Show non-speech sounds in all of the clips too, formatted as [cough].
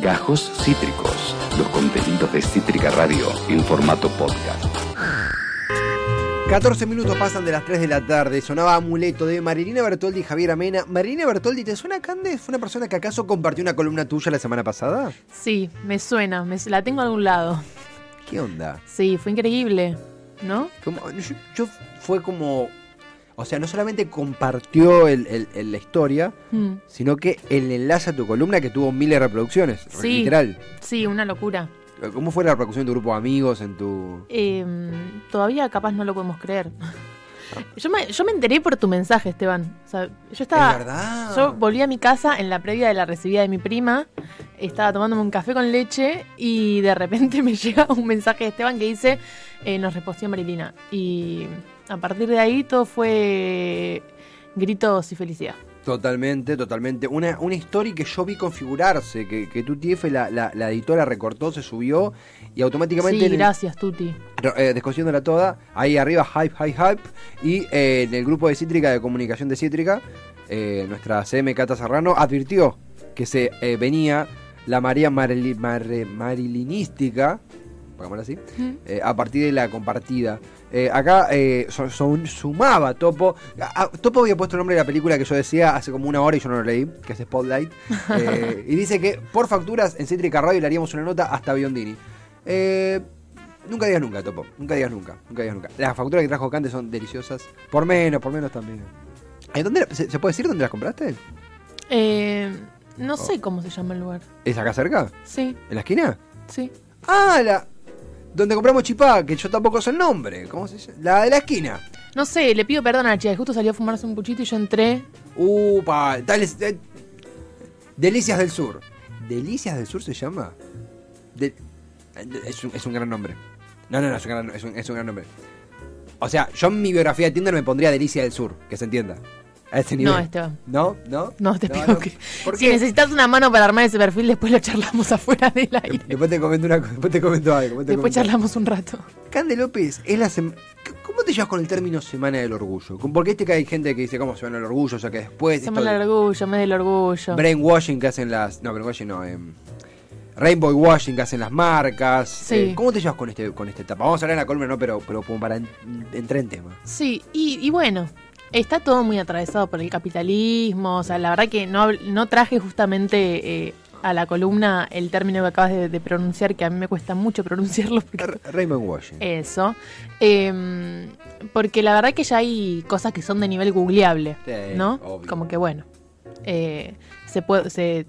Gajos Cítricos, los contenidos de Cítrica Radio en formato podcast. 14 minutos pasan de las 3 de la tarde. Sonaba Amuleto de Marilina Bertoldi y Javier Amena. Marilina Bertoldi, ¿te suena, Cande? ¿Fue una persona que acaso compartió una columna tuya la semana pasada? Sí, me suena, me, la tengo a algún lado. ¿Qué onda? Sí, fue increíble, ¿no? Como- yo, yo fue como. O sea, no solamente compartió el- el- el- la historia, Mm, sino que el enlace a tu columna que tuvo miles de reproducciones. Sí. Literal. Sí, una locura. ¿Cómo fue la reproducción de tu grupo de amigos en tu. Eh, todavía capaz no lo podemos creer. [laughs] Yo me, yo me enteré por tu mensaje, Esteban. O sea, yo estaba. es verdad. Yo volví a mi casa en la previa de la recibida de mi prima. Estaba tomándome un café con leche y de repente [laughs] me llega un mensaje de Esteban que dice: eh, Nos reposteó Marilina. Y a partir de ahí todo fue gritos y felicidad. Totalmente, totalmente. Una, una historia que yo vi configurarse, que, que tu TF, la, la, la editora recortó, se subió y automáticamente Sí, gracias, Tuti. eh, descosiéndola toda, ahí arriba hype, hype, hype, y eh, en el grupo de Cítrica, de comunicación de Cítrica, eh, nuestra CM Cata Serrano advirtió que se eh, venía la María Marili- Mar- Marilinística, así, eh, a partir de la compartida. Eh, acá eh, son- son- sumaba Topo. A- a- Topo había puesto el nombre de la película que yo decía hace como una hora y yo no lo leí, que es Spotlight. [laughs] Y dice que por facturas en Cítrica Radio le haríamos una nota hasta Biondini. Eh, nunca digas nunca, Topo. Nunca digas nunca. Nunca digas nunca. Las facturas que trajo Cante son deliciosas. Por menos, por menos también. ¿En dónde, se, se puede decir dónde las compraste? Eh, no Oh. sé cómo se llama el lugar. ¿Es acá cerca? Sí, ¿En la esquina? sí. Ah, la. Donde compramos chipá, que yo tampoco sé el nombre. ¿Cómo se llama? La de la esquina. No sé, le pido perdón a la chica. que Justo salió a fumarse un puchito y yo entré. Upa, tales, eh, Delicias del Sur. ¿Delicias del Sur se llama? De- es, un, es un gran nombre. No, no, no, es un gran, es un- es un gran nombre. O sea, yo en mi biografía de Tinder me pondría Delicia del Sur, que se entienda. A ese nivel. No, Esteban. ¿No? ¿No? No, te pido no. que. ¿Por Si necesitas una mano para armar ese perfil, después lo charlamos [laughs] afuera del aire. Después te comento una después te comento algo. Después, te Después comento- charlamos un rato. Cande López, es la sem- ¿cómo te llevas con el término Semana del Orgullo? Porque este que hay gente que dice, ¿cómo Semana del Orgullo? O sea, que después... Somos esto el de- orgullo, mes del orgullo. brainwashing que hacen las. No, brainwashing no. em, rainbow washing que hacen las marcas. Sí. Eh, ¿Cómo te llevas con este con esta etapa? Vamos a hablar en la columna, no, pero, pero como para en- entrar en tema. Sí, y, y bueno, está todo muy atravesado por el capitalismo. O sea, la verdad que no, no traje justamente eh, a la columna el término que acabas de, de pronunciar, que a mí me cuesta mucho [laughs] pronunciarlo. porque- R- Rainbow washing. Eso. Em, porque la verdad que ya hay cosas que son de nivel googleable, Sí, ¿no? obvio. Como que bueno, eh, se puede, se,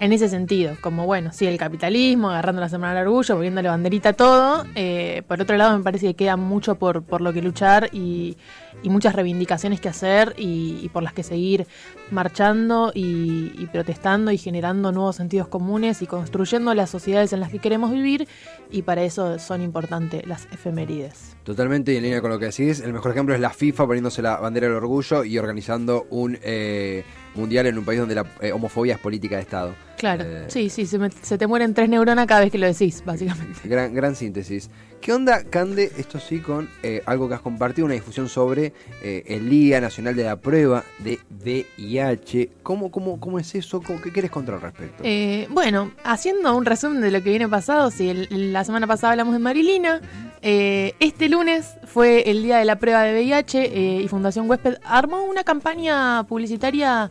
en ese sentido, como bueno, sí, el capitalismo, agarrando la semana del orgullo, poniéndole banderita a todo. eh, por otro lado, me parece que queda mucho por, por lo que luchar y, muchas reivindicaciones que hacer y, y por las que seguir marchando y, y protestando y generando nuevos sentidos comunes y construyendo las sociedades en las que queremos vivir. Y para eso son importantes las efemérides. Totalmente y en línea con lo que decís. El mejor ejemplo es la FIFA poniéndose la bandera del orgullo y organizando un eh, mundial en un país donde la eh, homofobia es política de Estado. Claro, Eh, sí, sí, se, me- se te mueren tres neuronas cada vez que lo decís, básicamente. Gran, gran síntesis. ¿Qué onda, Cande? Esto sí, con eh, algo que has compartido, una difusión sobre eh, el Día Nacional de la Prueba de VIH. ¿Cómo, cómo, cómo es eso? ¿Cómo, ¿Qué quieres contar al respecto? Eh, bueno, haciendo un resumen de lo que viene pasado, sí, el- la semana pasada hablamos de Marilina. eh, este lunes fue el día de la prueba de VIH eh, y Fundación Huésped armó una campaña publicitaria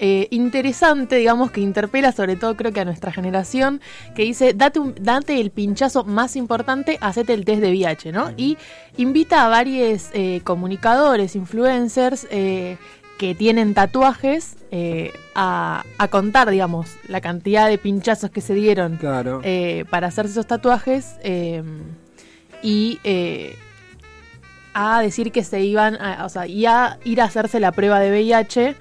eh, interesante, digamos, que interpela sobre todo creo que a nuestra generación, que dice, date, un- date el pinchazo más importante, hacete el test de VIH, ¿no? Y invita a varios eh, comunicadores, influencers, eh, que tienen tatuajes eh, a, a contar, digamos, la cantidad de pinchazos que se dieron claro. eh, para hacerse esos tatuajes eh, y a decir que se iban, a, o sea, y a ir a hacerse la prueba de VIH.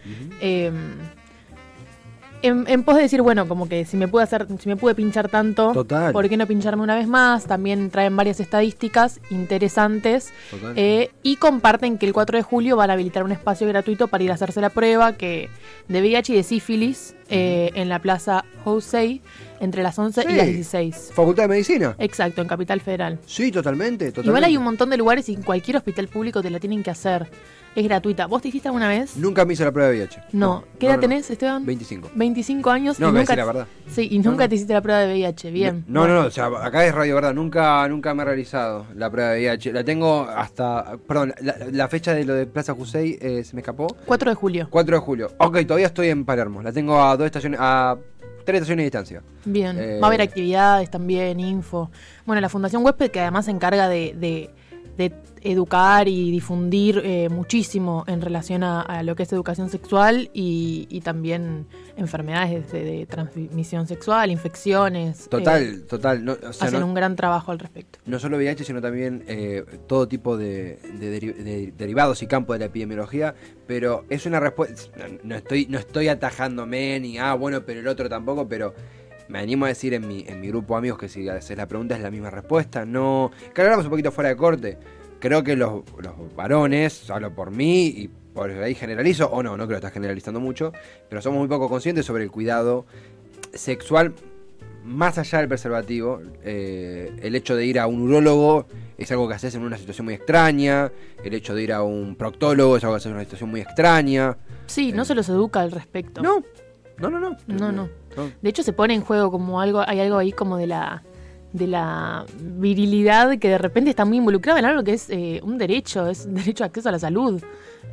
En, en pos de decir, bueno, como que si me pude hacer, si me pude pinchar tanto, Total. ¿por qué no pincharme una vez más? También traen varias estadísticas interesantes eh, y comparten que el 4 de julio van a habilitar un espacio gratuito para ir a hacerse la prueba que de VIH y de sífilis eh, en la plaza José. Entre las 11 Sí. y las 16. Facultad de Medicina. Exacto, en Capital Federal. Sí, totalmente, totalmente. Igual hay un montón de lugares y en cualquier hospital público te la tienen que hacer. Es gratuita. ¿Vos te hiciste alguna vez? Nunca me hice la prueba de VIH. No. ¿Qué edad no. tenés, Esteban? 25. 25 años No, y me nunca la verdad. Sí, y nunca te hiciste la prueba de VIH. Bien. No, no, no, o sea, acá es Radio Verdad, nunca, nunca me he realizado la prueba de VIH. La tengo hasta, perdón, la, la fecha de lo de Plaza Jusey eh, se me escapó. 4 de julio. 4 de julio. Ok, todavía estoy en Palermo. La tengo a dos estaciones, a tres estaciones de distancia. Bien. Eh, Va a haber actividades también, info. Bueno, la Fundación Huésped que además se encarga de, de- de educar y difundir eh, muchísimo en relación a, a lo que es educación sexual y, y también enfermedades de, de transmisión sexual, infecciones. eh, Total, total. No, o sea, hacen no, un gran trabajo al respecto. no solo VIH, sino también eh, todo tipo de, de deri- de derivados y campos de la epidemiología. Pero es una respuesta. No, no estoy, no estoy atajándome ni, ah, bueno, pero el otro tampoco, pero. Me animo a decir en mi, en mi grupo de amigos que si haces la pregunta es la misma respuesta. No. Que hablamos un poquito fuera de corte. Creo que los, los varones, hablo por mí y por ahí generalizo, o no, no creo que lo estás generalizando mucho, pero somos muy poco conscientes sobre el cuidado sexual más allá del preservativo, eh, el hecho de ir a un urólogo es algo que haces en una situación muy extraña, el hecho de ir a un proctólogo es algo que haces en una situación muy extraña. Sí, no Eh, se los educa al respecto. No, no, no, no. No, no. De hecho se pone en juego como algo, hay algo ahí como de la de la virilidad que de repente está muy involucrada en algo que es eh, un derecho, es un derecho de acceso a la salud.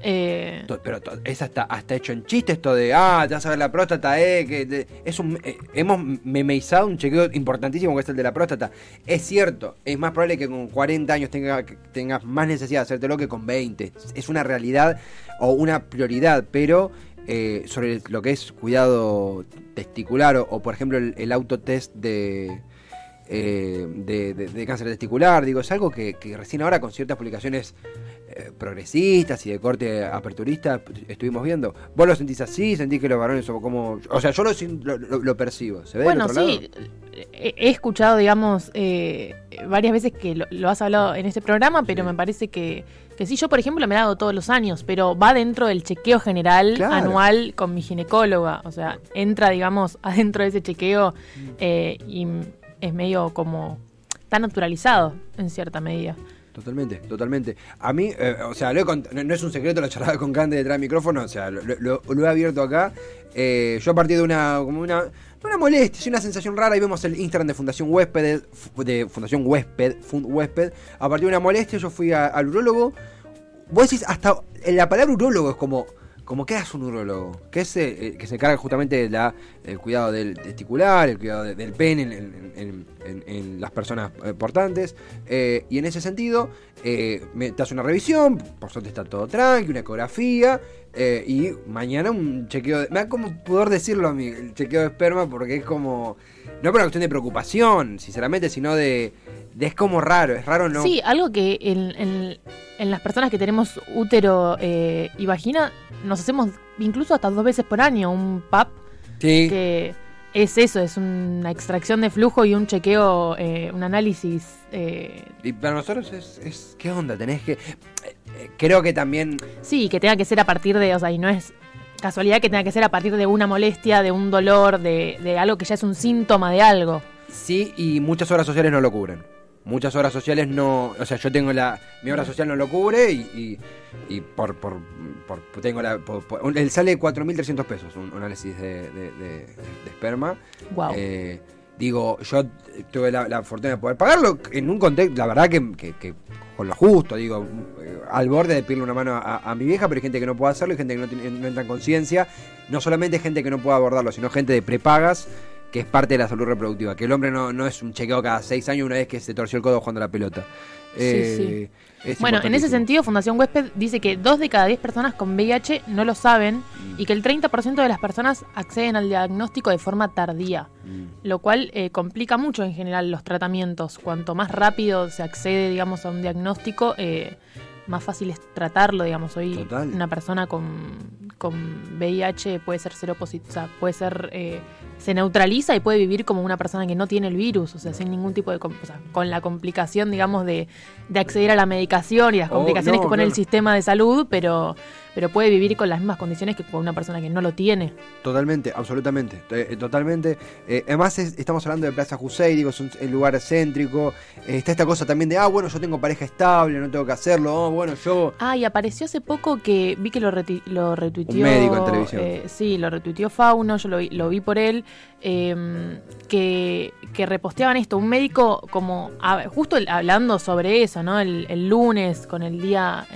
Eh, Pero es hasta, hasta hecho en chiste esto de, ah, te vas a ver la próstata, eh, que es un, eh, hemos memeizado un chequeo importantísimo que es el de la próstata. Es cierto, es más probable que con 40 años tenga, que tengas más necesidad de hacértelo que con 20. Es una realidad o una prioridad, pero eh, sobre lo que es cuidado testicular o, o, por ejemplo el, el autotest de... eh, de, de- de cáncer testicular, digo, es algo que, que recién ahora con ciertas publicaciones eh, progresistas y de corte aperturista estuvimos viendo. ¿Vos lo sentís así? ¿Sentís que los varones son como.? O sea, yo lo, lo, lo- percibo. ¿Se ve bueno, otro sí, he escuchado, digamos, eh, varias veces que lo, lo has hablado en este programa, pero Sí. me parece que, que sí, yo por ejemplo me la hago todos los años, pero va dentro del chequeo general Claro. anual con mi ginecóloga, o sea, entra, digamos, [laughs] adentro de ese chequeo Mm. eh, y es medio como... Está naturalizado en cierta medida. Totalmente, totalmente. A mí, eh, o sea, lo no, no es un secreto, lo charlaba con Cande detrás del micrófono, o sea, lo, lo- lo he abierto acá. Eh, yo a partir de una, como una, una molestia, sí una sensación rara, y vemos el Instagram de Fundación Huésped, de Fundación Huésped, Fund Huésped, a partir de una molestia yo fui al urólogo. Vos decís, hasta la palabra urólogo es como, como ¿qué es un urólogo? Que es eh, eh, que se encarga justamente del el cuidado del testicular, el cuidado de- del pene en, en- las personas eh, portantes. eh, y en ese sentido, eh, te hace una revisión, por suerte está todo tranqui, una ecografía. y mañana un chequeo de. Me da como poder decirlo a mí, el chequeo de esperma, porque es como. No por una cuestión de preocupación, sinceramente, sino de. de es como raro, es raro no. Sí, algo que en, en- las personas que tenemos útero y vagina nos hacemos incluso hasta dos veces por año un PAP, Sí. que es eso, es una extracción de flujo y un chequeo, eh, un análisis. eh, Y para nosotros es, es. ¿Qué onda? Tenés que. eh, eh, creo que también. sí, que tenga que ser a partir de, o sea, y no es casualidad que tenga que ser a partir de una molestia, de un dolor, de, de algo que ya es un síntoma de algo. Sí, y muchas obras sociales no lo cubren. Muchas obras sociales no. O sea, yo tengo la. Mi obra social no lo cubre y. y, y por, por, por- Tengo la. por- él sale 4.300 pesos un, un análisis de, de- de- de esperma. Wow. Eh, digo, yo tuve la, la fortuna de poder pagarlo en un contexto, la verdad que, que- que con lo justo, digo, eh, al borde de pedirle una mano a, a mi vieja, pero hay gente que no puede hacerlo y gente que no, tiene- no entra en conciencia. No solamente gente que no puede abordarlo, sino gente de prepagas que es parte de la salud reproductiva. Que el hombre no, no es un chequeo cada seis años una vez que se torció el codo jugando la pelota. Eh, es Bueno, en ese sentido, Fundación Huésped dice que dos de cada diez personas con VIH no lo saben y que el 30% de las personas acceden al diagnóstico de forma tardía, Mm. lo cual eh, complica mucho en general los tratamientos. Cuanto más rápido se accede, digamos, a un diagnóstico, eh, más fácil es tratarlo, digamos. Hoy Total. una persona con, con VIH puede ser cero o sea, puede ser eh, se neutraliza y puede vivir como una persona que no tiene el virus, o sea, sin ningún tipo de... O sea, con la complicación, digamos, de, de acceder a la medicación y las Oh, complicaciones no, que pone el sistema de salud, pero, pero puede vivir con las mismas condiciones que con una persona que no lo tiene. Totalmente, absolutamente, eh, eh, totalmente. Eh, además es- estamos hablando de Plaza Jusey, digo, es un, el lugar céntrico. Eh, está esta cosa también de, ah, bueno, yo tengo pareja estable, no tengo que hacerlo. Oh, bueno, yo... Ah, y apareció hace poco que vi que lo, reti- lo retuiteó. Un médico en televisión. eh, sí, lo retuiteó Fauno, yo lo vi, lo vi por él. eh, que, que reposteaban esto. Un médico, como a- justo el- hablando sobre eso, ¿no? El, el lunes, con el día.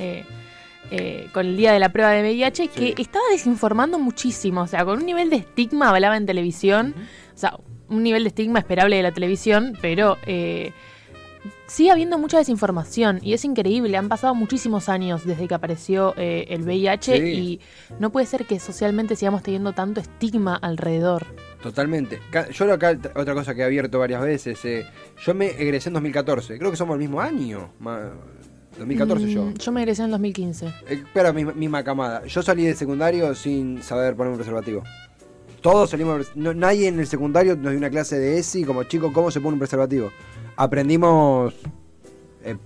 Eh, con el día de la prueba de VIH, que estaba desinformando muchísimo, o sea, con un nivel de estigma hablaba en televisión, o sea, un nivel de estigma esperable de la televisión, pero eh, sigue habiendo mucha desinformación y es increíble. Han pasado muchísimos años desde que apareció eh, el VIH Sí. y no puede ser que socialmente sigamos teniendo tanto estigma alrededor. Totalmente. Yo acá, otra cosa que he abierto varias veces, eh, yo me egresé en 2014, creo que somos el mismo año. ma- 2014 yo. Mm, Yo me egresé en el 2015. Eh, pero misma, misma camada. Yo salí de secundario sin saber poner un preservativo. Todos salimos. no- nadie en el secundario nos dio una clase de ESI como chico cómo se pone un preservativo. Aprendimos eh,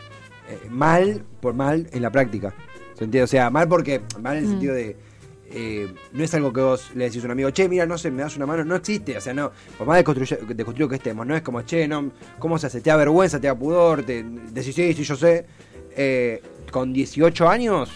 eh, mal por mal en la práctica. ¿Se entiende? O sea, mal porque. Mal en el Mm. sentido de. eh, no es algo que vos le decís a un amigo, che, mira, no sé, me das una mano, no existe, o sea, no, por más desconstruido que estemos, no es como, che, no, ¿cómo se hace? Te da vergüenza, te da pudor, te decís, sí, sí, yo sé. Eh, con 18 años,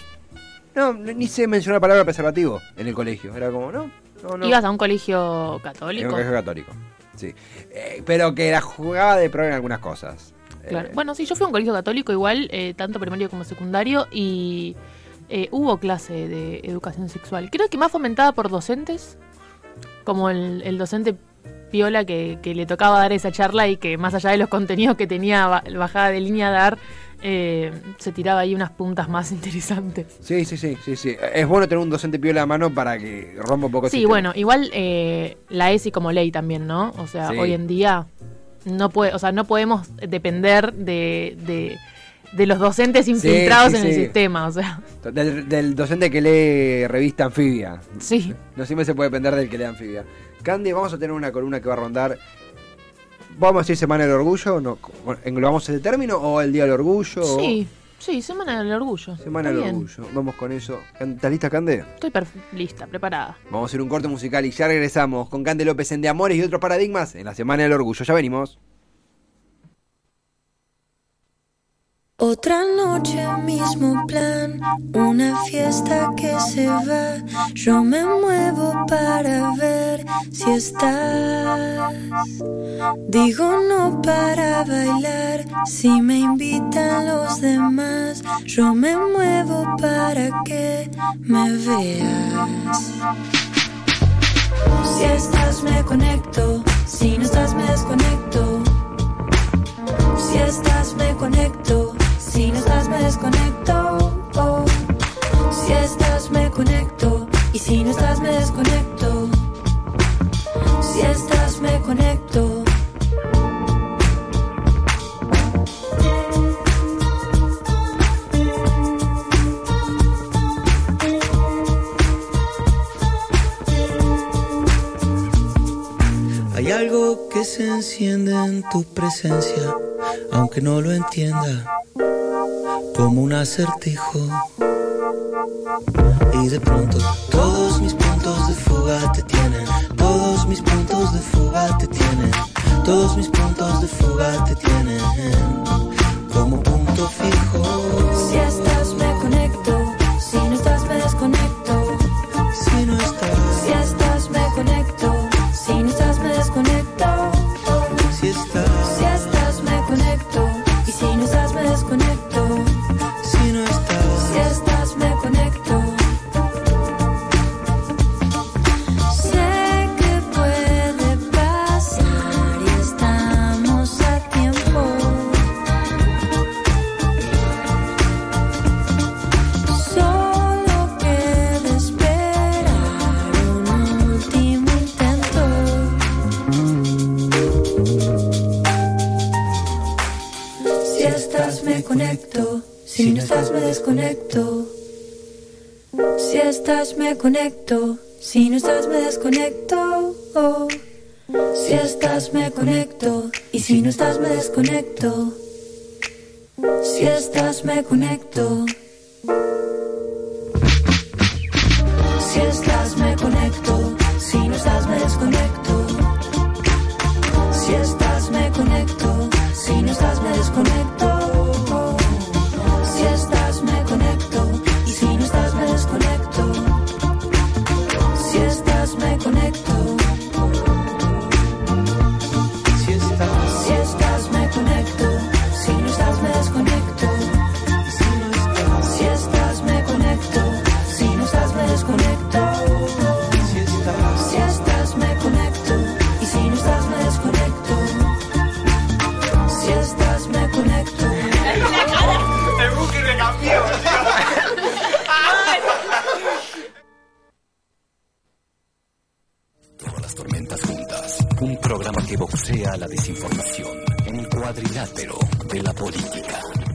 no, ni sé mencionar la palabra preservativo en el colegio, era como, no, no, no. ¿Ibas a un colegio En un católico? colegio católico, sí. Eh, pero que la jugaba de pro en algunas cosas. Claro. Eh, Bueno, sí, yo fui a un colegio católico igual, eh, tanto primario como secundario, y hubo clase de educación sexual. Creo que más fomentada por docentes, como el, el docente Piola que, que le tocaba dar esa charla y que más allá de los contenidos que tenía ba- bajada de línea a dar, eh, se tiraba ahí unas puntas más [laughs] interesantes. Sí, sí, sí, sí, sí. Es bueno tener un docente piola a mano para que rompa un poco Sí, sistema. bueno, igual eh, la ESI como ley también, ¿no? O sea, Sí. hoy en día no puede, o sea, no podemos depender de, de, de los docentes infiltrados sí, en el sistema, o sea, Del, del docente que lee revista anfibia. sí. No siempre se puede depender del que lee anfibia. Candy, vamos a tener una columna que va a rondar. ¿Vamos a decir Semana del Orgullo? No, ¿Englobamos ese término? ¿O el Día del Orgullo? o- Sí, sí, Semana del Orgullo. Semana del. Orgullo. Vamos con eso. ¿Estás lista, Cande? Estoy lista, preparada. Vamos a hacer un corte musical y ya regresamos con Cande López en De Amores y otros paradigmas en la Semana del Orgullo. Ya venimos. Otra noche, mismo plan, una fiesta que se va. Yo me muevo para ver si estás. Digo no para bailar, si me invitan los demás. Yo me muevo para que me veas. Si estás me conecto, si no estás me desconecto. Si estás me conecto, si no estás me desconecto. Si estás me conecto y si no estás me desconecto. Si estás me conecto. Hay algo que se enciende en tu presencia, aunque no lo entienda, como un acertijo. Y de pronto todos mis puntos de fuga te tienen, todos mis puntos de fuga te tienen, todos mis puntos de fuga te tienen, como punto fijo. Conecto, si no estás me desconecto. Si estás me conecto, si no estás me desconecto. Si estás me conecto y si no estás me desconecto. Si estás me conecto. Si estás boxea la desinformación en el cuadrilátero de la política.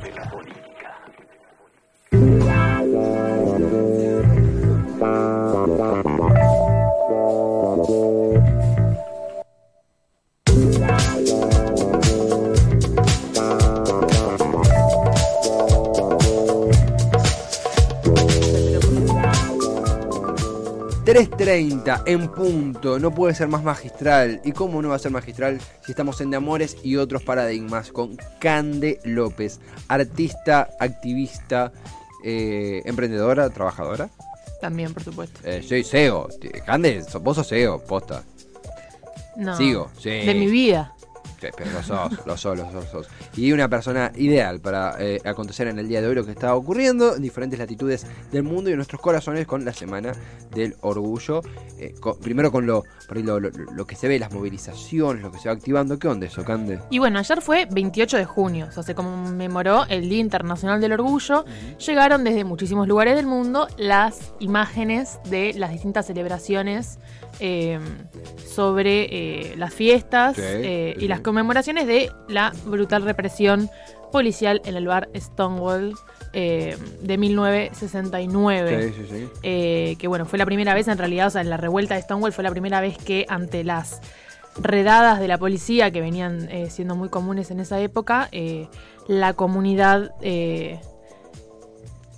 ...3.30 en punto, no puede ser más magistral. ¿Y cómo no va a ser magistral si estamos en De Amores y otros paradigmas? Con Cande López, artista, activista, eh, emprendedora, trabajadora. También, por supuesto. Eh, soy CEO. Cande, vos sos CEO, posta. No. Sigo, sí. De mi vida. Pero lo sos, lo sos, lo sos, lo sos. Y una persona ideal para eh, acontecer en el día de hoy lo que está ocurriendo en diferentes latitudes del mundo y en nuestros corazones con la Semana del Orgullo. Eh, primero con lo, por ahí lo, lo- lo que se ve, las movilizaciones, lo que se va activando. ¿Qué onda eso, Cande? Y bueno, ayer fue 28 de junio, o sea, se conmemoró el Día Internacional del Orgullo. Llegaron desde muchísimos lugares del mundo las imágenes de las distintas celebraciones eh, sobre eh, las fiestas Sí, eh, sí, y las conmemoraciones de la brutal represión policial en el bar Stonewall eh, de 1969 Sí, sí, sí. eh, que bueno, fue la primera vez en realidad, o sea, en la revuelta de Stonewall fue la primera vez que ante las redadas de la policía que venían eh, siendo muy comunes en esa época, la comunidad...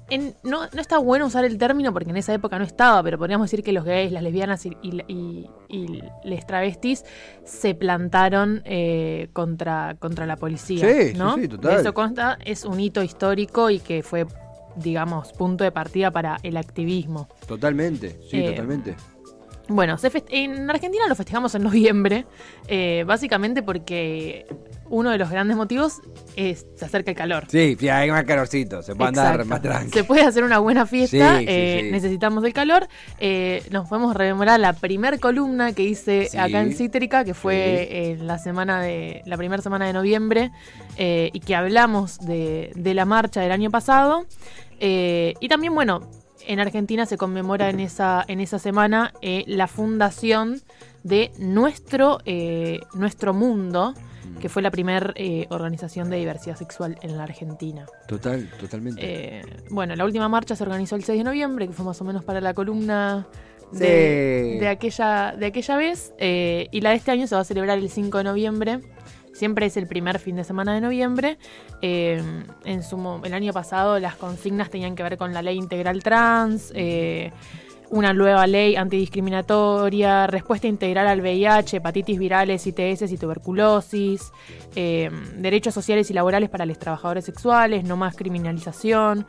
en- no, no está bueno usar el término porque en esa época no estaba, pero podríamos decir que los gays, las lesbianas y, y, y- y les travestis se plantaron eh, contra, contra la policía. Sí, sí, ¿no? sí, total. De eso consta, es un hito histórico y que fue, digamos, punto de partida para el activismo. Totalmente, sí, Eh, totalmente. Bueno, se en Argentina lo festejamos en noviembre, eh, básicamente porque uno de los grandes motivos es se acerca el calor. Sí, sí, hay más calorcito, se puede andar más tranqui. Se puede hacer una buena fiesta, Sí, sí, eh, sí. necesitamos el calor. Eh, nos podemos rememorar la primer columna que hice acá en Cítrica, que fue en la semana de la primera semana de noviembre, eh, y que hablamos de, de la marcha del año pasado. Y también, bueno, en Argentina se conmemora en esa, en esa semana eh, la fundación de nuestro, eh, nuestro mundo, que fue la primera organización de diversidad sexual en la Argentina. Total, totalmente. Eh, bueno, la última marcha se organizó el 6 de noviembre, que fue más o menos para la columna de, Sí. de aquella, de aquella vez. eh, y la de este año se va a celebrar el 5 de noviembre. Siempre es el primer fin de semana de noviembre. Eh, en su, el año pasado las consignas tenían que ver con la ley integral trans, eh, una nueva ley antidiscriminatoria, respuesta integral al VIH, hepatitis virales, ITS y tuberculosis, eh, derechos sociales y laborales para los trabajadores sexuales, no más criminalización,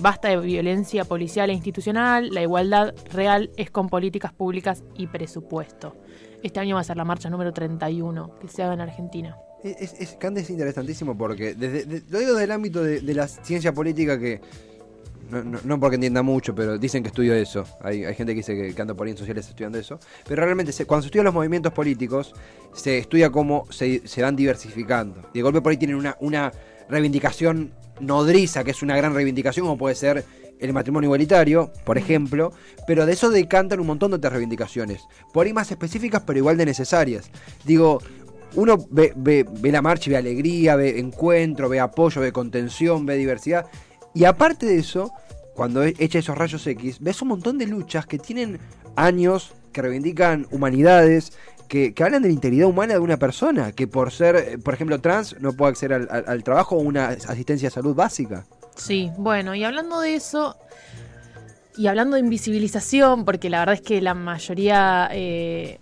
basta de violencia policial e institucional, la igualdad real es con políticas públicas y presupuesto. Este año va a ser la marcha número 31 que se haga en Argentina. Es, es, es interesantísimo porque, desde, de- lo digo desde el ámbito de, de la ciencia política que, no, no- porque entienda mucho, pero dicen que estudio eso. Hay, hay gente que dice que, que anda por ahí en sociales estudiando eso. Pero realmente, cuando se estudian los movimientos políticos, se estudia cómo se, se van diversificando. Y de golpe por ahí tienen una, una reivindicación nodriza, que es una gran reivindicación, como puede ser el matrimonio igualitario, por ejemplo, pero de eso decantan un montón de otras reivindicaciones, por ahí más específicas, pero igual de necesarias. Digo, uno ve, ve- ve la marcha y ve alegría, ve encuentro, ve apoyo, ve contención, ve diversidad. Y aparte de eso, cuando echa esos rayos X, ves un montón de luchas que tienen años, que reivindican humanidades, que, que hablan de la integridad humana de una persona, que por ser, eh, por ejemplo, trans, no puede acceder al, al- al trabajo o una asistencia de salud básica. Sí, bueno, y hablando de eso, y hablando de invisibilización, porque la verdad es que la mayoría, eh,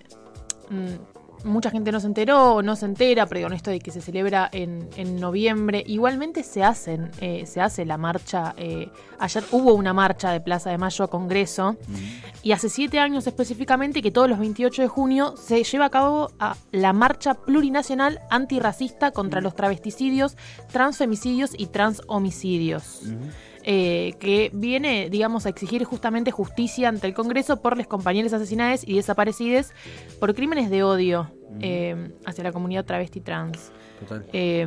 mm, mucha gente no se enteró o no se entera, pero con esto de que se celebra en, en noviembre, igualmente se hacen, eh, se hace la marcha, eh, ayer hubo una marcha de Plaza de Mayo a Congreso, y hace siete años específicamente que todos los 28 de junio se lleva a cabo a la marcha plurinacional antirracista contra los travesticidios, transfemicidios y transhomicidios. eh, que viene, digamos, a exigir justamente justicia ante el Congreso por los compañeros asesinados y desaparecidos por crímenes de odio eh, hacia la comunidad travesti trans. Total. Eh,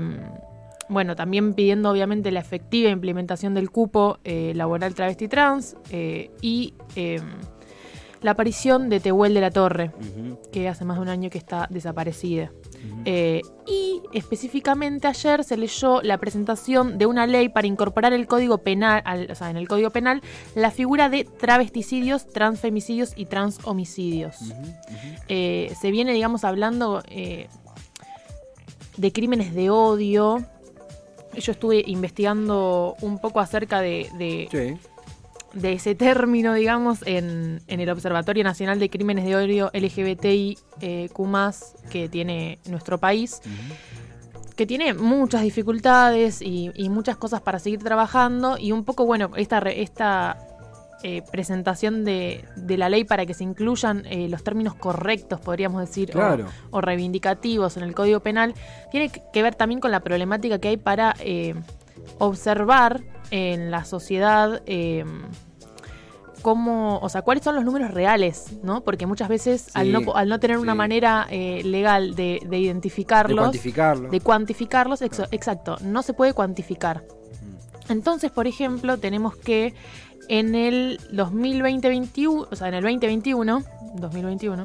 bueno, también pidiendo obviamente la efectiva implementación del cupo eh, laboral travesti trans eh, y eh, la aparición de Tehuel de la Torre, que hace más de un año que está desaparecida. Eh, y específicamente ayer se leyó la presentación de una ley para incorporar el código penal, al- o sea, en el código penal, la figura de travesticidios, transfemicidios y transhomicidios. Eh, se viene, digamos, hablando eh, de crímenes de odio. Yo estuve investigando un poco acerca de, de- Sí. De ese término, digamos, en, en el Observatorio Nacional de Crímenes de Odio LGBTI eh, que tiene nuestro país, que tiene muchas dificultades y, y muchas cosas para seguir trabajando, y un poco, bueno, esta, esta eh, presentación de, de la ley para que se incluyan eh, los términos correctos, podríamos decir, o- Claro. o, reivindicativos en el Código Penal, tiene que que ver también con la problemática que hay para eh, observar en la sociedad eh, cómo, o sea, cuáles son los números reales, ¿no? Porque muchas veces al, no, al no tener una manera eh, legal de, de De identificarlos, cuantificarlo. de cuantificarlos, exacto, no se puede cuantificar. Entonces, por ejemplo, tenemos que en el 2020-21, o sea, en el 2021, 2021,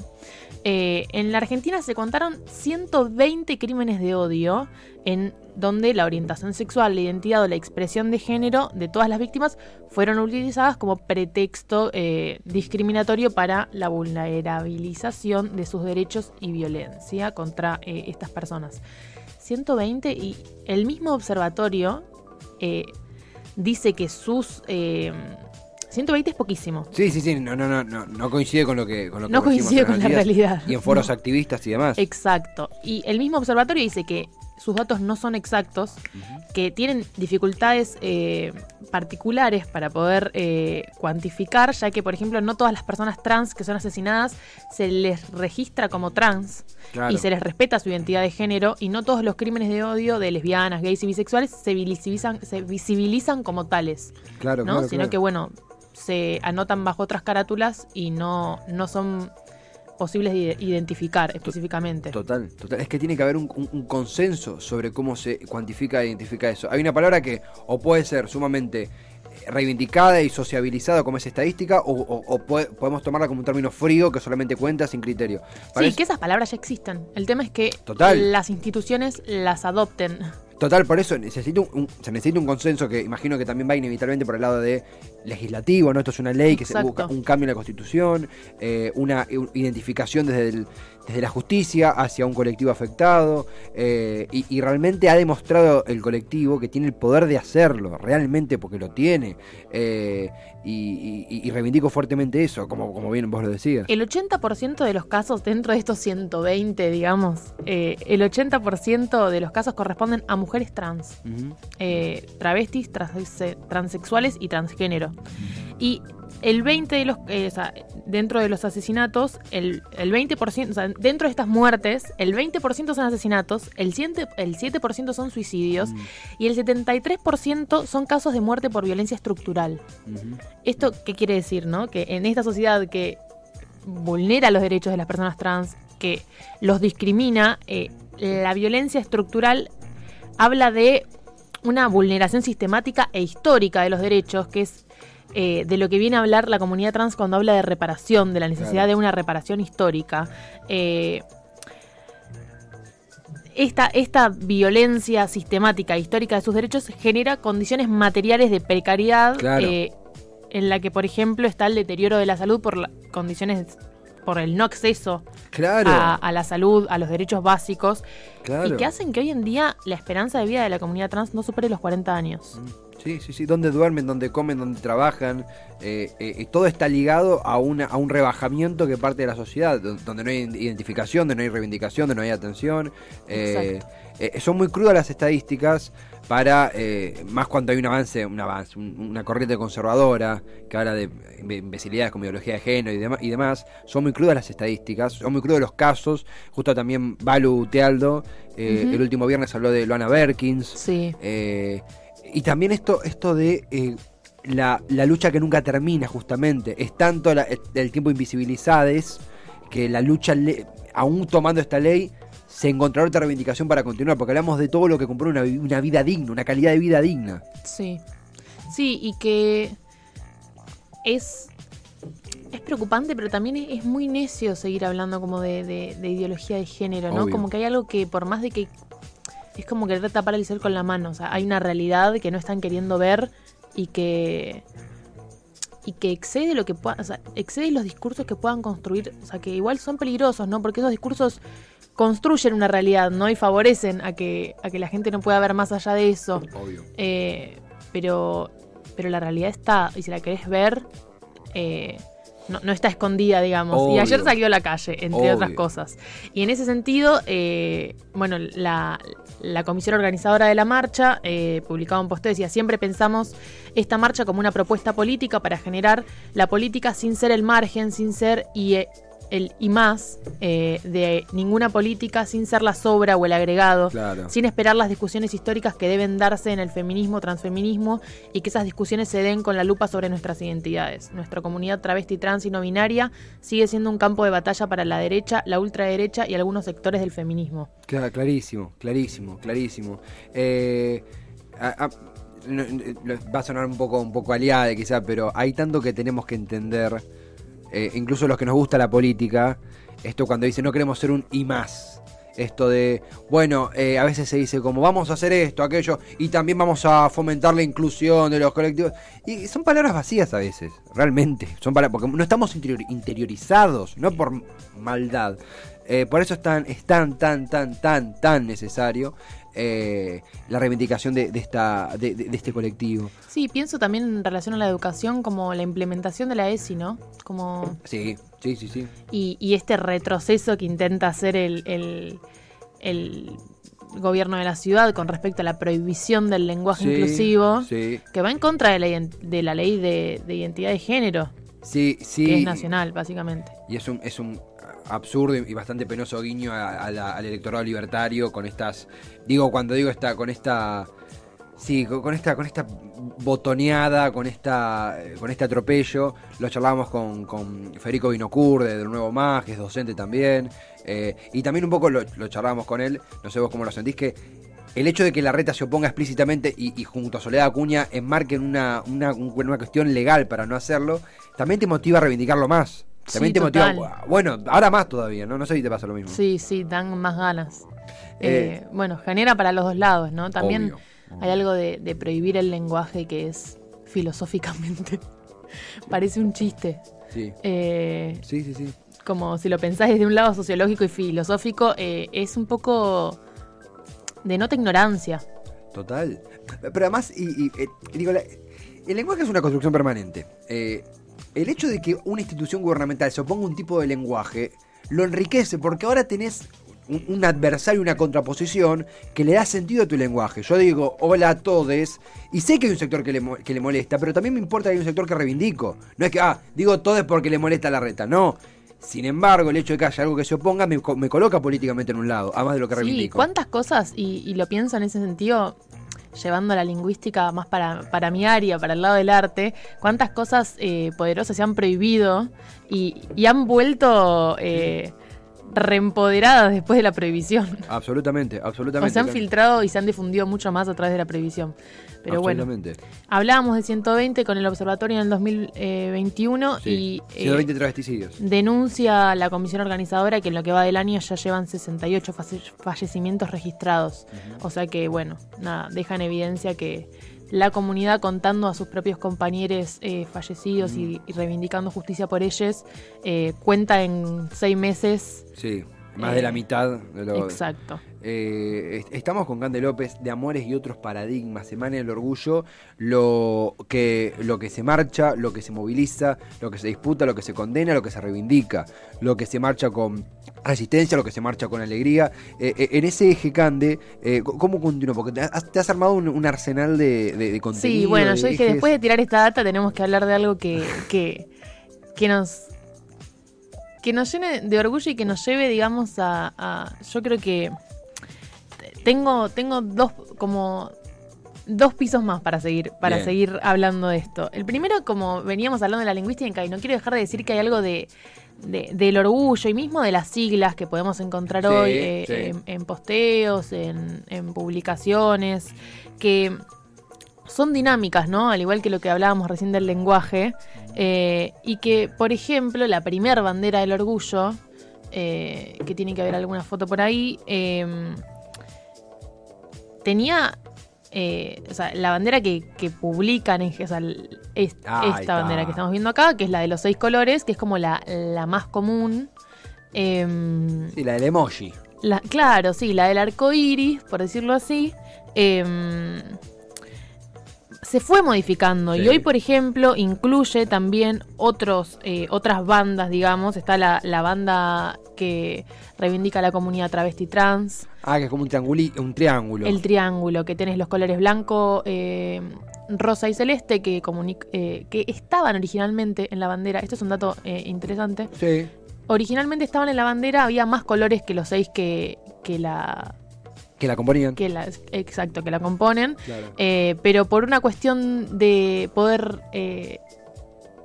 eh, en la Argentina se contaron 120 crímenes de odio en donde la orientación sexual, la identidad o la expresión de género de todas las víctimas fueron utilizadas como pretexto eh, discriminatorio para la vulnerabilización de sus derechos y violencia contra eh, estas personas. 120 y el mismo observatorio dice que sus... eh, 120 es poquísimo. Sí, sí, sí, no, no, no, no, no coincide con lo que, con lo No coincide con la realidad. Y en foros No. activistas y demás. Exacto. Y el mismo observatorio dice que sus datos no son exactos, que tienen dificultades eh, particulares para poder eh, cuantificar, ya que, por ejemplo, no todas las personas trans que son asesinadas se les registra como trans Claro. y se les respeta su identidad de género y no todos los crímenes de odio de lesbianas, gays y bisexuales se visibilizan, se visibilizan como tales. Claro, ¿no? claro, Sino claro. que, bueno, se anotan bajo otras carátulas y no, no son posibles de ide- identificar específicamente. Total, total. Es que tiene que haber un, un- un consenso sobre cómo se cuantifica e identifica eso. Hay una palabra que o puede ser sumamente reivindicada y sociabilizada como es estadística, o, o- o puede- podemos tomarla como un término frío que solamente cuenta sin criterio. Para Sí, eso- que esas palabras ya existen. El tema es que Total. las instituciones las adopten. Total, por eso un, se necesita un consenso que imagino que también va inevitablemente por el lado de legislativo, ¿no? Esto es una ley que se busca un cambio en la constitución, eh, una u- identificación desde, el- desde la justicia hacia un colectivo afectado, eh, y, y realmente ha demostrado el colectivo que tiene el poder de hacerlo, realmente porque lo tiene, eh, y, y- y reivindico fuertemente eso, como, como bien vos lo decías. El 80% de los casos dentro de estos 120, digamos, eh, el 80% de los casos corresponden a mujeres trans, travestis, transe- transexuales y transgénero. Y el 20 de los, eh, o sea, dentro de los asesinatos, el, el 20%, o sea, dentro de estas muertes, el 20% son asesinatos, el 7%, el 7% son suicidios y el 73% son casos de muerte por violencia estructural. ¿Esto qué quiere decir, no? Que en esta sociedad que vulnera los derechos de las personas trans, que los discrimina, eh, la violencia estructural habla de una vulneración sistemática e histórica de los derechos, que es eh, de lo que viene a hablar la comunidad trans cuando habla de reparación, de la necesidad Claro. de una reparación histórica. Eh, esta, esta violencia sistemática e histórica de sus derechos genera condiciones materiales de precariedad Claro. eh, en la que, por ejemplo, está el deterioro de la salud por la- condiciones por el no acceso Claro. a, a la salud, a los derechos básicos, Claro. y que hacen que hoy en día la esperanza de vida de la comunidad trans no supere los 40 años. Sí, sí, sí. Donde duermen, donde comen, donde trabajan. eh, eh, y todo está ligado a, una, a un rebajamiento que parte de la sociedad, do- donde no hay identificación, donde no hay reivindicación, donde no hay atención. Eh, eh, son muy crudas las estadísticas para, eh, más cuando hay un avance, un avance, un- una corriente conservadora que habla de imbe- imbecilidades como ideología de género y, dema- y demás. Son muy crudas las estadísticas, son muy crudos los casos. Justo también Balu Tealdo, eh, Ujú. el último viernes habló de Luana Berkins. Sí. Y también esto, esto de eh, la, la lucha que nunca termina, justamente. Es tanto la- el tiempo invisibilizades que la lucha, le- aún tomando esta ley, se encontrará otra reivindicación para continuar, porque hablamos de todo lo que compró una, vi- una vida digna, una calidad de vida digna. Sí. Sí, y que es, es preocupante, pero también es, es muy necio seguir hablando como de, de- de ideología de género, ¿no? Obvio. Como que hay algo que por más de que es como querer tapar el sol con la mano, o sea, hay una realidad que no están queriendo ver y que y que excede lo que pueda, o sea, excede los discursos que puedan construir, o sea, que igual son peligrosos, ¿no? Porque esos discursos construyen una realidad, ¿no? Y favorecen a que a que la gente no pueda ver más allá de eso. Obvio. Eh, pero, pero la realidad está, y si la querés ver, eh, no, no está escondida, digamos. Y ayer salió a la calle, entre Obvio. otras cosas. Y en ese sentido, eh, bueno, la, la comisión organizadora de la marcha eh, publicaba un posteo, decía, siempre pensamos esta marcha como una propuesta política para generar la política sin ser el margen, sin ser y eh, el y más eh, de ninguna política, sin ser la sobra o el agregado Claro. sin esperar las discusiones históricas que deben darse en el feminismo, transfeminismo y que esas discusiones se den con la lupa sobre nuestras identidades. Nuestra comunidad travesti, trans y no binaria sigue siendo un campo de batalla para la derecha, la ultraderecha y algunos sectores del feminismo. Claro, clarísimo, clarísimo, clarísimo. Eh, a- a- va a sonar un poco, un poco aliada quizá, pero hay tanto que tenemos que entender, eh, incluso los que nos gusta la política, esto cuando dice no queremos ser un y más. Esto de, bueno, eh, a veces se dice como vamos a hacer esto, aquello, y también vamos a fomentar la inclusión de los colectivos. Y son palabras vacías a veces, realmente. Son palabras, porque no estamos interior- interiorizados, no por maldad. Eh, por eso es tan, es tan, tan, tan, tan, tan necesario eh, la reivindicación de, de esta, de, este colectivo. Sí, pienso también en relación a la educación como la implementación de la ESI, ¿no? Como Sí, sí, sí, sí. y, y este retroceso que intenta hacer el, el- el gobierno de la ciudad con respecto a la prohibición del lenguaje Sí, inclusivo, Sí, que va en contra de la, de la ley de, de identidad de género, sí, sí. que es nacional, básicamente. Y es un, es un absurdo y bastante penoso guiño a- al electorado libertario con estas. Digo, cuando digo esta, con esta. Sí, con, esta, con esta botoneada, con esta, eh, con este atropello. Lo charlábamos con, con Federico Vinocur de, del Nuevo Más, que es docente también. eh, y también un poco lo, lo charlábamos con él, no sé vos cómo lo sentís, que el hecho de que la reta se oponga explícitamente y, y junto a Soledad Acuña enmarquen una, una, una cuestión legal para no hacerlo, también te motiva a reivindicarlo más. También Sí, te motiva, bueno, ahora más todavía, ¿no? No sé si te pasa lo mismo. Sí, sí, dan más ganas. Eh, Eh, bueno, genera para los dos lados, ¿no? También Obvio, hay algo de, de prohibir el lenguaje que es filosóficamente. [laughs] Parece un chiste. Sí, Eh, sí, sí, sí. como si lo pensás desde un lado sociológico y filosófico, es un poco de nota ignorancia. Total. Pero además, y, y, digo, la- el lenguaje es una construcción permanente. Eh, el hecho de que una institución gubernamental se oponga a un tipo de lenguaje lo enriquece porque ahora tenés un, un adversario, una contraposición que le da sentido a tu lenguaje. Yo digo, hola a todes, y sé que hay un sector que le, que le molesta, pero también me importa que hay un sector que reivindico. No es que, ah, digo todes porque le molesta la reta, no. Sin embargo, el hecho de que haya algo que se oponga me, me coloca políticamente en un lado, además de lo que Sí, reivindico. cuántas cosas, y, y lo pienso en ese sentido, llevando la lingüística más para, para mi área, para el lado del arte, cuántas cosas eh, poderosas se han prohibido y, y han vuelto eh, reempoderadas después de la prohibición. Absolutamente, absolutamente. O se han filtrado y se han difundido mucho más a través de la prohibición. Pero bueno, hablábamos de 120 con el observatorio en el 2021 Sí. y eh, 120 travesticidios. denuncia la comisión organizadora que en lo que va del año ya llevan 68 falle- fallecimientos registrados. O sea que, bueno, nada, deja en evidencia que la comunidad contando a sus propios compañeros eh, fallecidos y, y reivindicando justicia por ellos, eh, cuenta en seis meses. Sí, más Eh, de la mitad de lo, Exacto. Eh, est- estamos con Cande López de Amores y otros paradigmas, Semana del Orgullo, lo que, lo que se marcha, lo que se moviliza, lo que se disputa, lo que se condena, lo que se reivindica, lo que se marcha con resistencia, lo que se marcha con alegría. Eh, eh, en ese eje, Cande, ¿cómo continúa? Porque te has, te has armado un, un arsenal de, de, de contenido. Sí, bueno, de yo dije, ejes. después de tirar esta data tenemos que hablar de algo que, que, que nos que nos llene de orgullo y que nos lleve, digamos, a, a- yo creo que tengo, tengo dos como dos pisos más para seguir, para Bien. seguir hablando de esto. El primero, como veníamos hablando de la lingüística, y no quiero dejar de decir que hay algo de, de- del orgullo y mismo de las siglas que podemos encontrar Sí, hoy eh, sí. en, en posteos, en, en publicaciones, que son dinámicas, ¿no? Al igual que lo que hablábamos recién del lenguaje. eh, y que, por ejemplo, la primer bandera del orgullo, eh, que tiene que haber alguna foto por ahí, eh, tenía. eh, o sea, la bandera que, que publican, en, o sea, es- esta bandera que estamos viendo acá, que es la de los seis colores, que es como la, la más común. em, Sí, la del emoji. la- claro, sí, la del arco iris, por decirlo así, em, se fue modificando. Sí. Y hoy, por ejemplo, incluye también otros, eh, otras bandas, digamos. Está la, la banda que reivindica la comunidad travesti trans, Ah, que es como un, un triángulo. el triángulo, que tenés los colores blanco, eh, rosa y celeste, que, eh, que estaban originalmente en la bandera. Esto es un dato eh, interesante. Sí. Originalmente estaban en la bandera, había más colores que los seis que, que la, Que la componían. que la, exacto, que la componen, Claro. eh, pero por una cuestión de poder eh,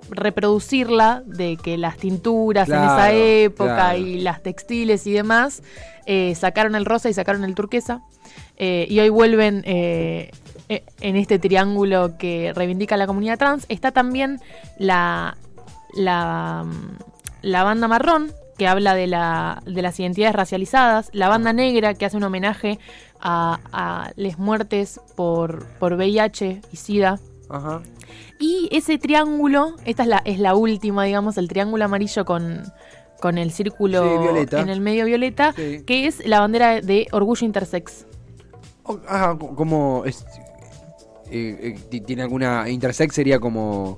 reproducirla, de que las tinturas en esa época claro. y las textiles y demás, eh, sacaron el rosa y sacaron el turquesa, y hoy vuelven eh, en este triángulo que reivindica la comunidad trans. Está también la, la, mm, la banda marrón, que habla de, la, de las identidades racializadas, la banda negra, que hace un homenaje a, a las muertes por, por VIH y SIDA. Ajá. Y ese triángulo, esta es la, es la última, digamos, el triángulo amarillo con, con el círculo Sí, en el medio violeta, Sí. que es la bandera de orgullo intersex. Oh, Ajá, co- como es, eh, eh, ti- tiene alguna intersex sería como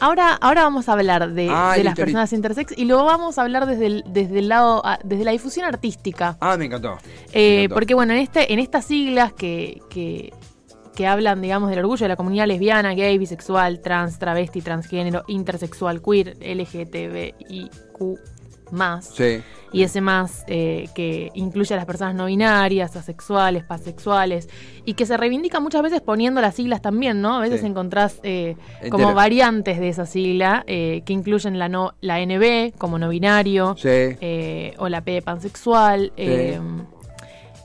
Ahora, ahora vamos a hablar de, Ah, de las personas intersex y lo vamos a hablar desde el, desde el lado, ah, desde la difusión artística. ah me encantó Eh, Me encantó. porque bueno, en este, en estas siglas que, que, que hablan, digamos, del orgullo de la comunidad lesbiana, gay, bisexual, trans, travesti, transgénero, intersexual, queer, LGTBIQ más. sí Y ese más eh, que incluye a las personas no binarias, asexuales, pansexuales, y que se reivindica muchas veces poniendo las siglas también, ¿no? A veces Sí. encontrás eh, como variantes de esa sigla eh, que incluyen la, no, la NB como no binario, sí o la P de pansexual.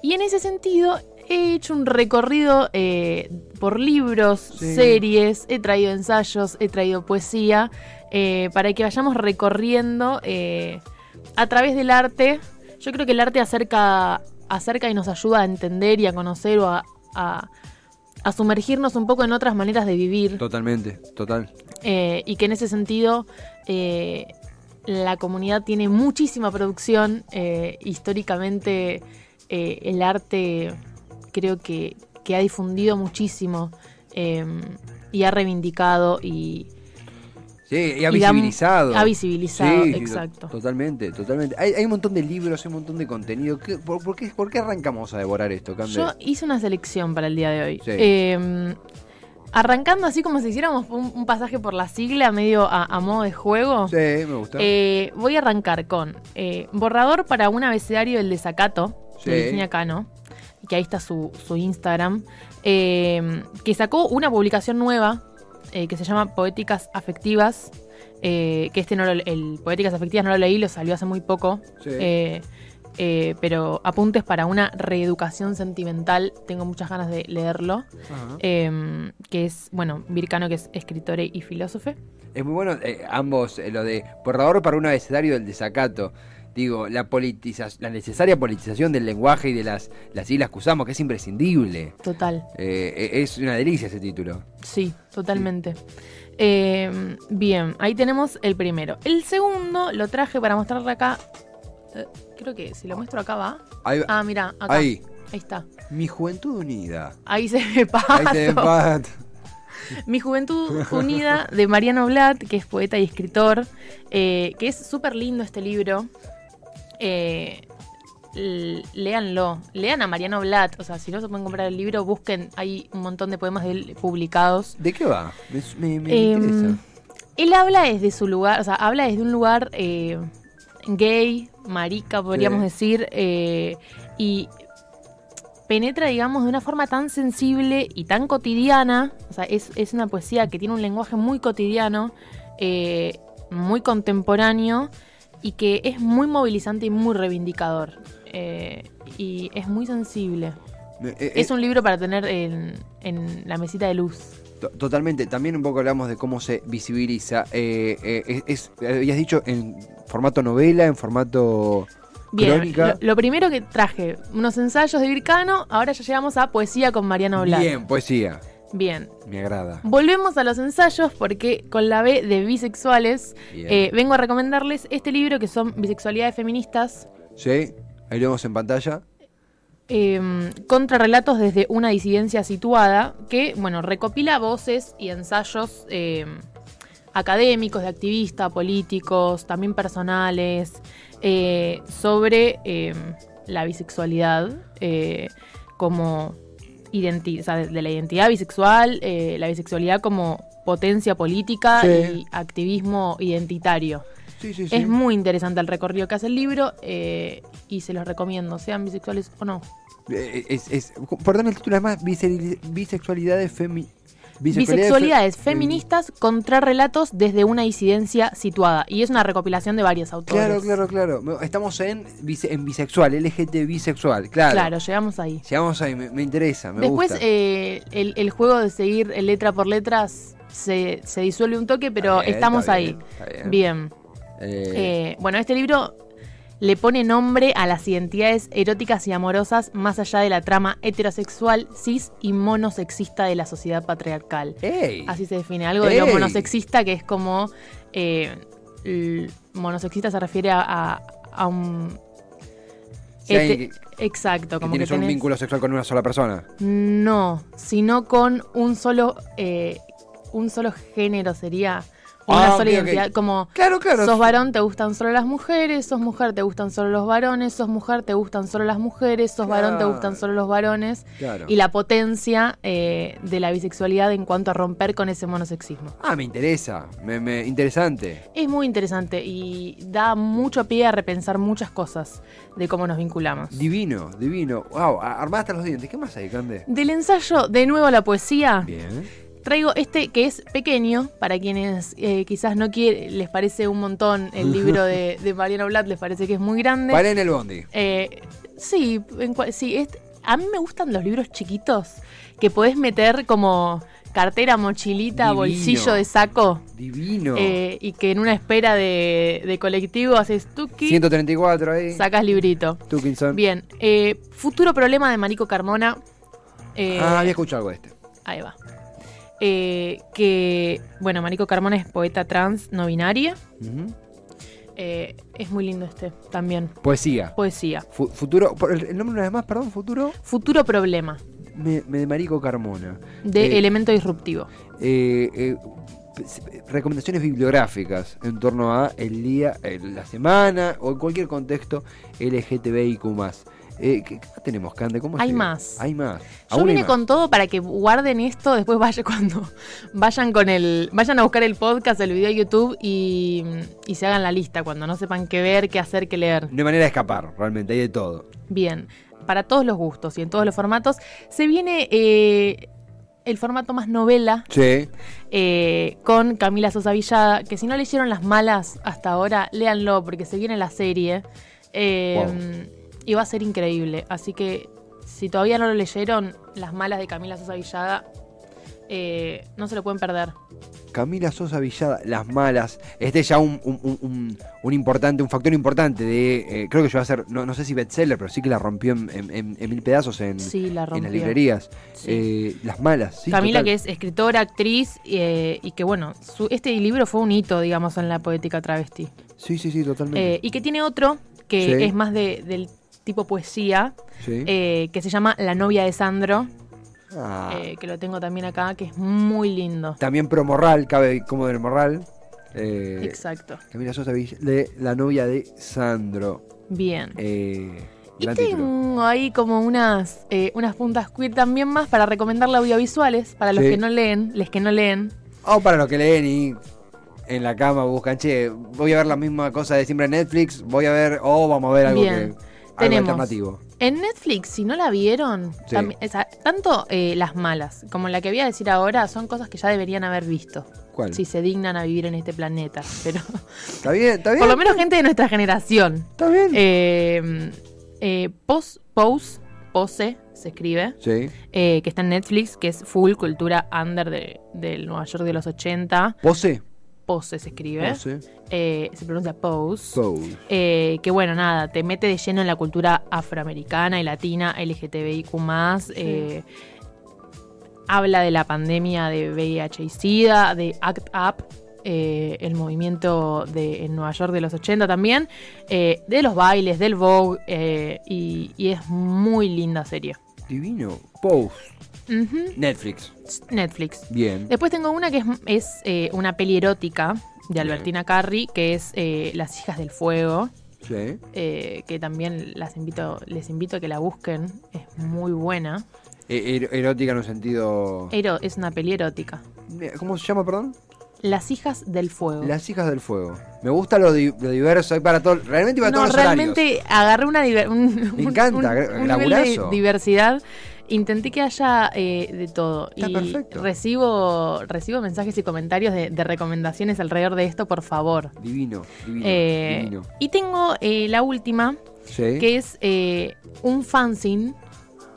y en ese sentido he hecho un recorrido eh, por libros, Sí. series, he traído ensayos, he traído poesía, eh, para que vayamos recorriendo eh, a través del arte. Yo creo que el arte acerca, acerca y nos ayuda a entender y a conocer o a, a- a sumergirnos un poco en otras maneras de vivir. totalmente total Eh, y que en ese sentido eh, la comunidad tiene muchísima producción. eh, históricamente el arte creo que, que ha difundido muchísimo y ha reivindicado y, sí y ha y visibilizado ha visibilizado, Sí, exacto. to- totalmente totalmente hay, hay un montón de libros hay un montón de contenido ¿Qué- por, por qué, por qué arrancamos a devorar esto Cande? Yo hice una selección para el día de hoy. Sí. Eh, arrancando así como si hiciéramos un, un pasaje por la sigla, medio a, a modo de juego. sí me gusta Eh, voy a arrancar con eh, borrador para un abecedario del desacato Sí. de Virginia Cano, que ahí está su, su Instagram, eh, que sacó una publicación nueva eh, que se llama Poéticas Afectivas, eh, que este no lo, el Poéticas Afectivas no lo leí, lo salió hace muy poco, Sí. eh, pero apuntes para una reeducación sentimental, tengo muchas ganas de leerlo, eh, que es, bueno, Vircano que es escritor y filósofo. Es muy bueno, ambos, lo de borrador para un abecedario del desacato. Digo, la la necesaria politización del lenguaje y de las, las siglas que usamos, que es imprescindible. Total. Eh, es una delicia ese título. Sí, totalmente. Eh, bien, ahí tenemos el primero. El segundo lo traje para mostrarle acá. Eh, creo que si lo muestro acá va. Ahí va. Ah, mira, acá. Ahí. Ahí está. Mi juventud unida. Ahí se ve Ahí se ve pato. Mi Juventud Unida de Mariano Blatt, que es poeta y escritor, eh, que es súper lindo este libro. Eh, léanlo, lean a Mariano Blatt, o sea, si no se pueden comprar el libro, busquen, hay un montón de poemas de él publicados. ¿De qué va? Me, me- Em, interesa. él habla desde su lugar, o sea, habla desde un lugar eh, gay, marica, podríamos Sí. decir, eh, y penetra, digamos, de una forma tan sensible y tan cotidiana, o sea, es, es una poesía que tiene un lenguaje muy cotidiano, eh, muy contemporáneo y que es muy movilizante y muy reivindicador. eh, y es muy sensible. Me- eh, Es eh, un libro para tener en, en la mesita de luz. to- Totalmente. También un poco hablamos de cómo se visibiliza. Eh, eh, es, habías dicho en formato novela, en formato Bien, lo primero que traje, unos ensayos de Vircano, ahora ya llegamos a poesía con Mariano Blas. Bien, poesía. Bien. Me agrada. Volvemos a los ensayos porque con la B de bisexuales eh, vengo a recomendarles este libro que son Bisexualidades Feministas, ¿Sí? Ahí lo vemos en pantalla. eh, contrarrelatos desde una disidencia situada, que, bueno, recopila voces y ensayos eh, académicos, de activistas, políticos, también personales, eh, sobre eh, la bisexualidad eh, como identi- o sea, de la identidad bisexual, eh, la bisexualidad como potencia política Sí. y activismo identitario. Sí, sí, sí. Es muy interesante el recorrido que hace el libro eh, y se los recomiendo, sean bisexuales o no. Eh, es, es, perdón el título, además, bise- bisexualidades femi... Bisexualidades fe- feministas contra relatos desde una disidencia situada. Y es una recopilación de varios autores. Claro, claro, claro. Estamos en, bise- en bisexual, LGT bisexual, claro. Claro, llegamos ahí. Llegamos ahí, me, me interesa, me Después gusta. eh, el, el juego de seguir letra por letras se, se disuelve un toque, pero bien, estamos está ahí. bien, está bien. Bien. Eh, Eh, bueno, este libro le pone nombre a las identidades eróticas y amorosas más allá de la trama heterosexual, cis y monosexista de la sociedad patriarcal. ¡Ey! Así se define algo de lo monosexista, que es como. eh, monosexista se refiere a, a- a un. Alguien hete- exacto, que como tienes que un tenés- vínculo sexual con una sola persona. No, sino con un solo. eh, un solo género sería. Una Ah, sola. Como. Claro, claro. Sos varón, te gustan solo las mujeres, sos mujer, te gustan solo los varones, sos mujer, te gustan solo las mujeres, sos varón, te gustan solo los varones. Claro. Y la potencia eh, de la bisexualidad en cuanto a romper con ese monosexismo. Ah, me interesa. Me, me- interesante. Es muy interesante y da mucho pie a repensar muchas cosas de cómo nos vinculamos. Divino, divino. Wow, a- armada hasta los dientes. ¿Qué más hay, Cande? Del ensayo, de nuevo la poesía, Bien. Traigo este que es pequeño, para quienes eh, quizás no quieren, les parece un montón el [laughs] libro de, de Mariano Blatt, les parece que es muy grande. Paré en el bondi. Eh, sí, en sí es- a mí me gustan los libros chiquitos que podés meter como cartera, mochilita, Divino. bolsillo de saco. Divino. eh, y que en una espera de, de colectivo haces tuki, 134 ahí. sacas librito. Tukinson. Bien, eh, futuro problema de Marico Carmona. eh, Ah, había escuchado algo de este. Ahí va. Eh, que, bueno, Marico Carmona es poeta trans no binaria. Eh, es muy lindo este también. Poesía. Poesía. Fu- futuro. el, nombre una vez más, perdón, futuro. Futuro problema Me, me de Marico Carmona. de Eh, elemento disruptivo. eh, recomendaciones bibliográficas en torno a el día, la semana o en cualquier contexto LGTBIQ+. Eh, ¿qué, qué tenemos, Cande? ¿Cómo Hay más. Hay más. Yo vine más. con todo para que guarden esto, después vaya cuando [laughs] vayan con el, vayan a buscar el podcast, el video de YouTube y, y se hagan la lista cuando no sepan qué ver, qué hacer, qué leer. No hay manera de escapar, realmente, hay de todo. Bien, para todos los gustos y en todos los formatos. Se viene eh, el formato más novela Sí. eh, con Camila Sosa Villada, que si no leyeron Las Malas hasta ahora, léanlo porque se viene la serie. eh, Y va a ser increíble. Así que si todavía no lo leyeron, Las Malas de Camila Sosa Villada, eh, no se lo pueden perder. Camila Sosa Villada, Las Malas. Este es ya un, un- un- un- un importante, un factor importante de. eh, creo que yo va a ser, no, no sé si bestseller, pero sí que la rompió en, en- mil pedazos en, Sí, la en las librerías. Sí. Eh, las Malas, sí. Camila, total. que es escritora, actriz, eh, y que bueno, su- este libro fue un hito, digamos, en la poética travesti. Sí, sí, sí, totalmente. Y que tiene otro que es más de- del tipo poesía, sí. eh, que se llama La novia de Sandro, Ah, eh, que lo tengo también acá, que es muy lindo. También pro Morral, cabe como del Morral. Eh, Exacto. Camila Sosa de la novia de Sandro. Bien. Eh, Y título. tengo ahí como unas, eh, unas puntas queer también más para recomendarle audiovisuales, para los Sí. que no leen, les que no leen. O para los que leen y en la cama buscan, che, voy a ver la misma cosa de siempre en Netflix, voy a ver, o vamos a ver algo, Bien. que, Tenemos. alternativo. En Netflix, si no la vieron, Sí. tambi- esa- tanto eh, las malas como la que voy a decir ahora son cosas que ya deberían haber visto. ¿Cuál? Si se dignan a vivir en este planeta. Pero [laughs] ¿Está bien? ¿Está bien? por lo menos gente de nuestra generación. ¿Está bien? Eh, eh, Pos- Pose, Pose, se escribe, sí. eh, que está en Netflix, que es full cultura under de, del Nueva York de los 80. Pose. Pose se escribe. Pose. Eh, se pronuncia Pose. Pose. Eh, que bueno, nada, te mete de lleno en la cultura afroamericana y latina, LGTBIQ eh, habla de la pandemia de VIH y SIDA, de ACT UP, eh, el movimiento de, en Nueva York de los 80 también, eh, de los bailes, del Vogue, eh, y, y es muy linda serie. Divino. Pose. Netflix. Netflix. Bien. Después tengo una que es, es, eh, una peli erótica de Albertina Carri, que es eh, Las hijas del fuego. Sí. eh, que también las invito, les invito a que la busquen, es muy buena. E- er- erótica en un sentido. Ero, es una peli erótica. ¿Cómo se llama, perdón? Las hijas del fuego. Las hijas del fuego. Me gusta lo, di- lo diverso. Hay para todo. Realmente para no, todos los horarios. realmente agarré una un, Me encanta, un- gra- un nivel de diversidad. Intenté que haya eh, de todo. Está y perfecto. recibo, recibo mensajes y comentarios de, de recomendaciones alrededor de esto, por favor. Divino, divino, Eh, divino. y tengo eh, la última, Sí. que es eh, un fanzine.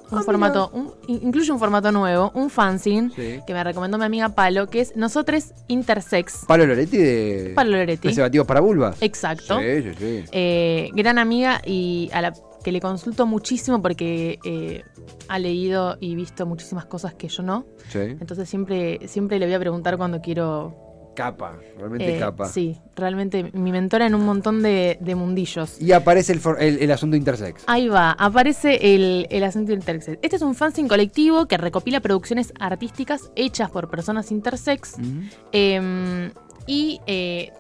Un Ah, formato, un- in- incluye un formato nuevo, un fanzine, Sí. que me recomendó mi amiga Palo, que es Nosotros Intersex. Palo Loretti de. Palo Loretti. Preservativos para vulvas. Exacto. Sí, sí, sí. Eh, gran amiga y a la que le consulto muchísimo porque eh, ha leído y visto muchísimas cosas que yo no. Sí. Entonces siempre, siempre le voy a preguntar cuando quiero. Capa, realmente eh, capa. Sí, realmente mi mentora en un montón de, de mundillos. Y aparece el, for- el, el asunto intersex. Ahí va, aparece el, el acento intersex. Este es un fanzine colectivo que recopila producciones artísticas hechas por personas intersex. Eh, y eh,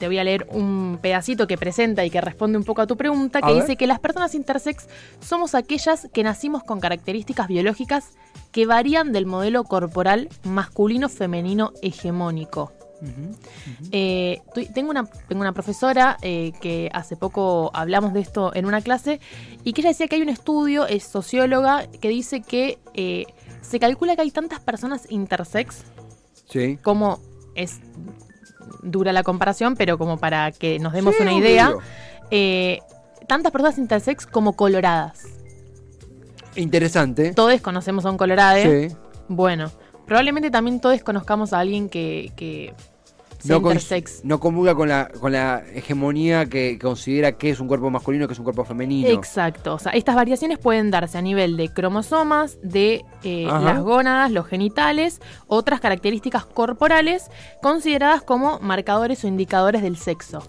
te voy a leer un pedacito que presenta y que responde un poco a tu pregunta, A que ver. dice que las personas intersex somos aquellas que nacimos con características biológicas que varían del modelo corporal masculino-femenino hegemónico. Eh, tengo, una, tengo una profesora eh, que hace poco hablamos de esto en una clase y que ella decía que hay un estudio, es socióloga, que dice que eh, se calcula que hay tantas personas intersex Sí. como es dura la comparación, pero como para que nos demos Sí, una idea, eh, tantas personas intersex como coloradas. Interesante. Todos conocemos a un colorade. Sí. Bueno, probablemente también todos conozcamos a alguien que, que No, con- no comulga con la, con la hegemonía que considera que es un cuerpo masculino, que es un cuerpo femenino. Exacto. O sea, estas variaciones pueden darse a nivel de cromosomas, de eh, las gónadas, los genitales, otras características corporales consideradas como marcadores o indicadores del sexo.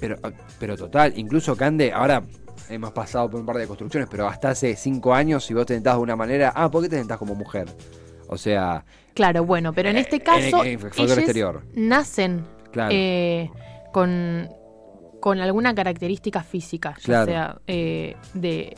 Pero, pero total, incluso Cande, ahora hemos pasado por un par de construcciones, pero hasta hace cinco años, si vos te sentás de una manera, ah, ¿por qué te sentás como mujer? O sea, Claro, bueno, pero en Eh, este en- caso, en folclore ellos exterior. nacen claro. eh, con, con alguna característica física, ya Claro. sea eh, de,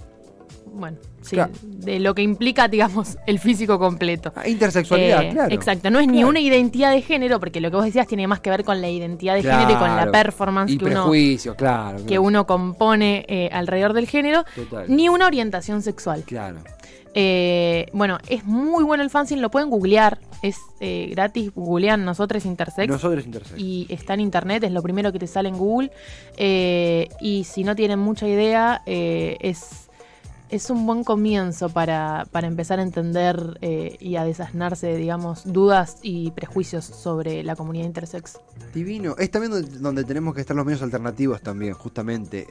bueno, sí, Claro. de lo que implica, [laughs] digamos, el físico completo. Ah, intersexualidad, Eh, claro. Exacto, no es ni una identidad de género, porque lo que vos decías tiene más que ver con la identidad de género y con la performance Y que uno, claro. que uno compone eh, alrededor del género, Total. ni una orientación sexual. Claro. Eh, bueno, es muy bueno el fanzine, lo pueden googlear, es eh, gratis, googlean nosotros Intersex. Nosotros intersex. y está en internet, es lo primero que te sale en Google. Eh, y si no tienen mucha idea, es es un buen comienzo para, para empezar a entender eh, y a desasnarse, digamos, dudas y prejuicios sobre la comunidad intersex. Divino. Es también donde, donde tenemos que estar los medios alternativos también, justamente.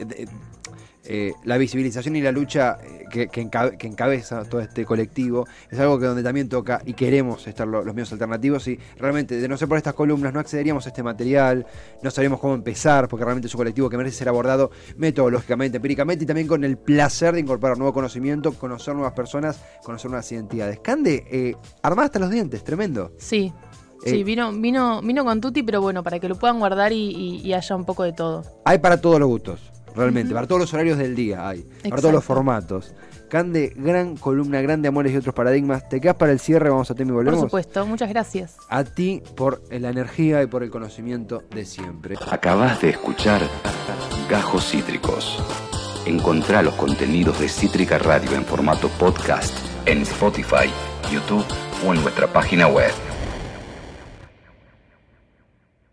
Eh, eh, la visibilización y la lucha eh, que, que encabe- que encabeza todo este colectivo es algo que donde también toca y queremos estar lo- los medios alternativos y realmente de no ser por estas columnas no accederíamos a este material, no sabríamos cómo empezar porque realmente es un colectivo que merece ser abordado metodológicamente, empíricamente y también con el placer de incorporar nuevo conocimiento, conocer nuevas personas, conocer nuevas identidades. Cande, eh, armada hasta los dientes, tremendo. Sí. Eh, Sí, vino, vino, vino con Tutti, pero bueno, para que lo puedan guardar y, y- y haya un poco de todo. Hay para todos los gustos, realmente, para todos los horarios del día hay, para todos los formatos. Cande, gran columna, grande amores y otros paradigmas. ¿Te quedas para el cierre? Vamos a tema y volvemos. Por supuesto, muchas gracias. A ti por la energía y por el conocimiento de siempre. Acabas de escuchar Gajos Cítricos. Encontrá los contenidos de Cítrica Radio en formato podcast en Spotify, YouTube o en nuestra página web.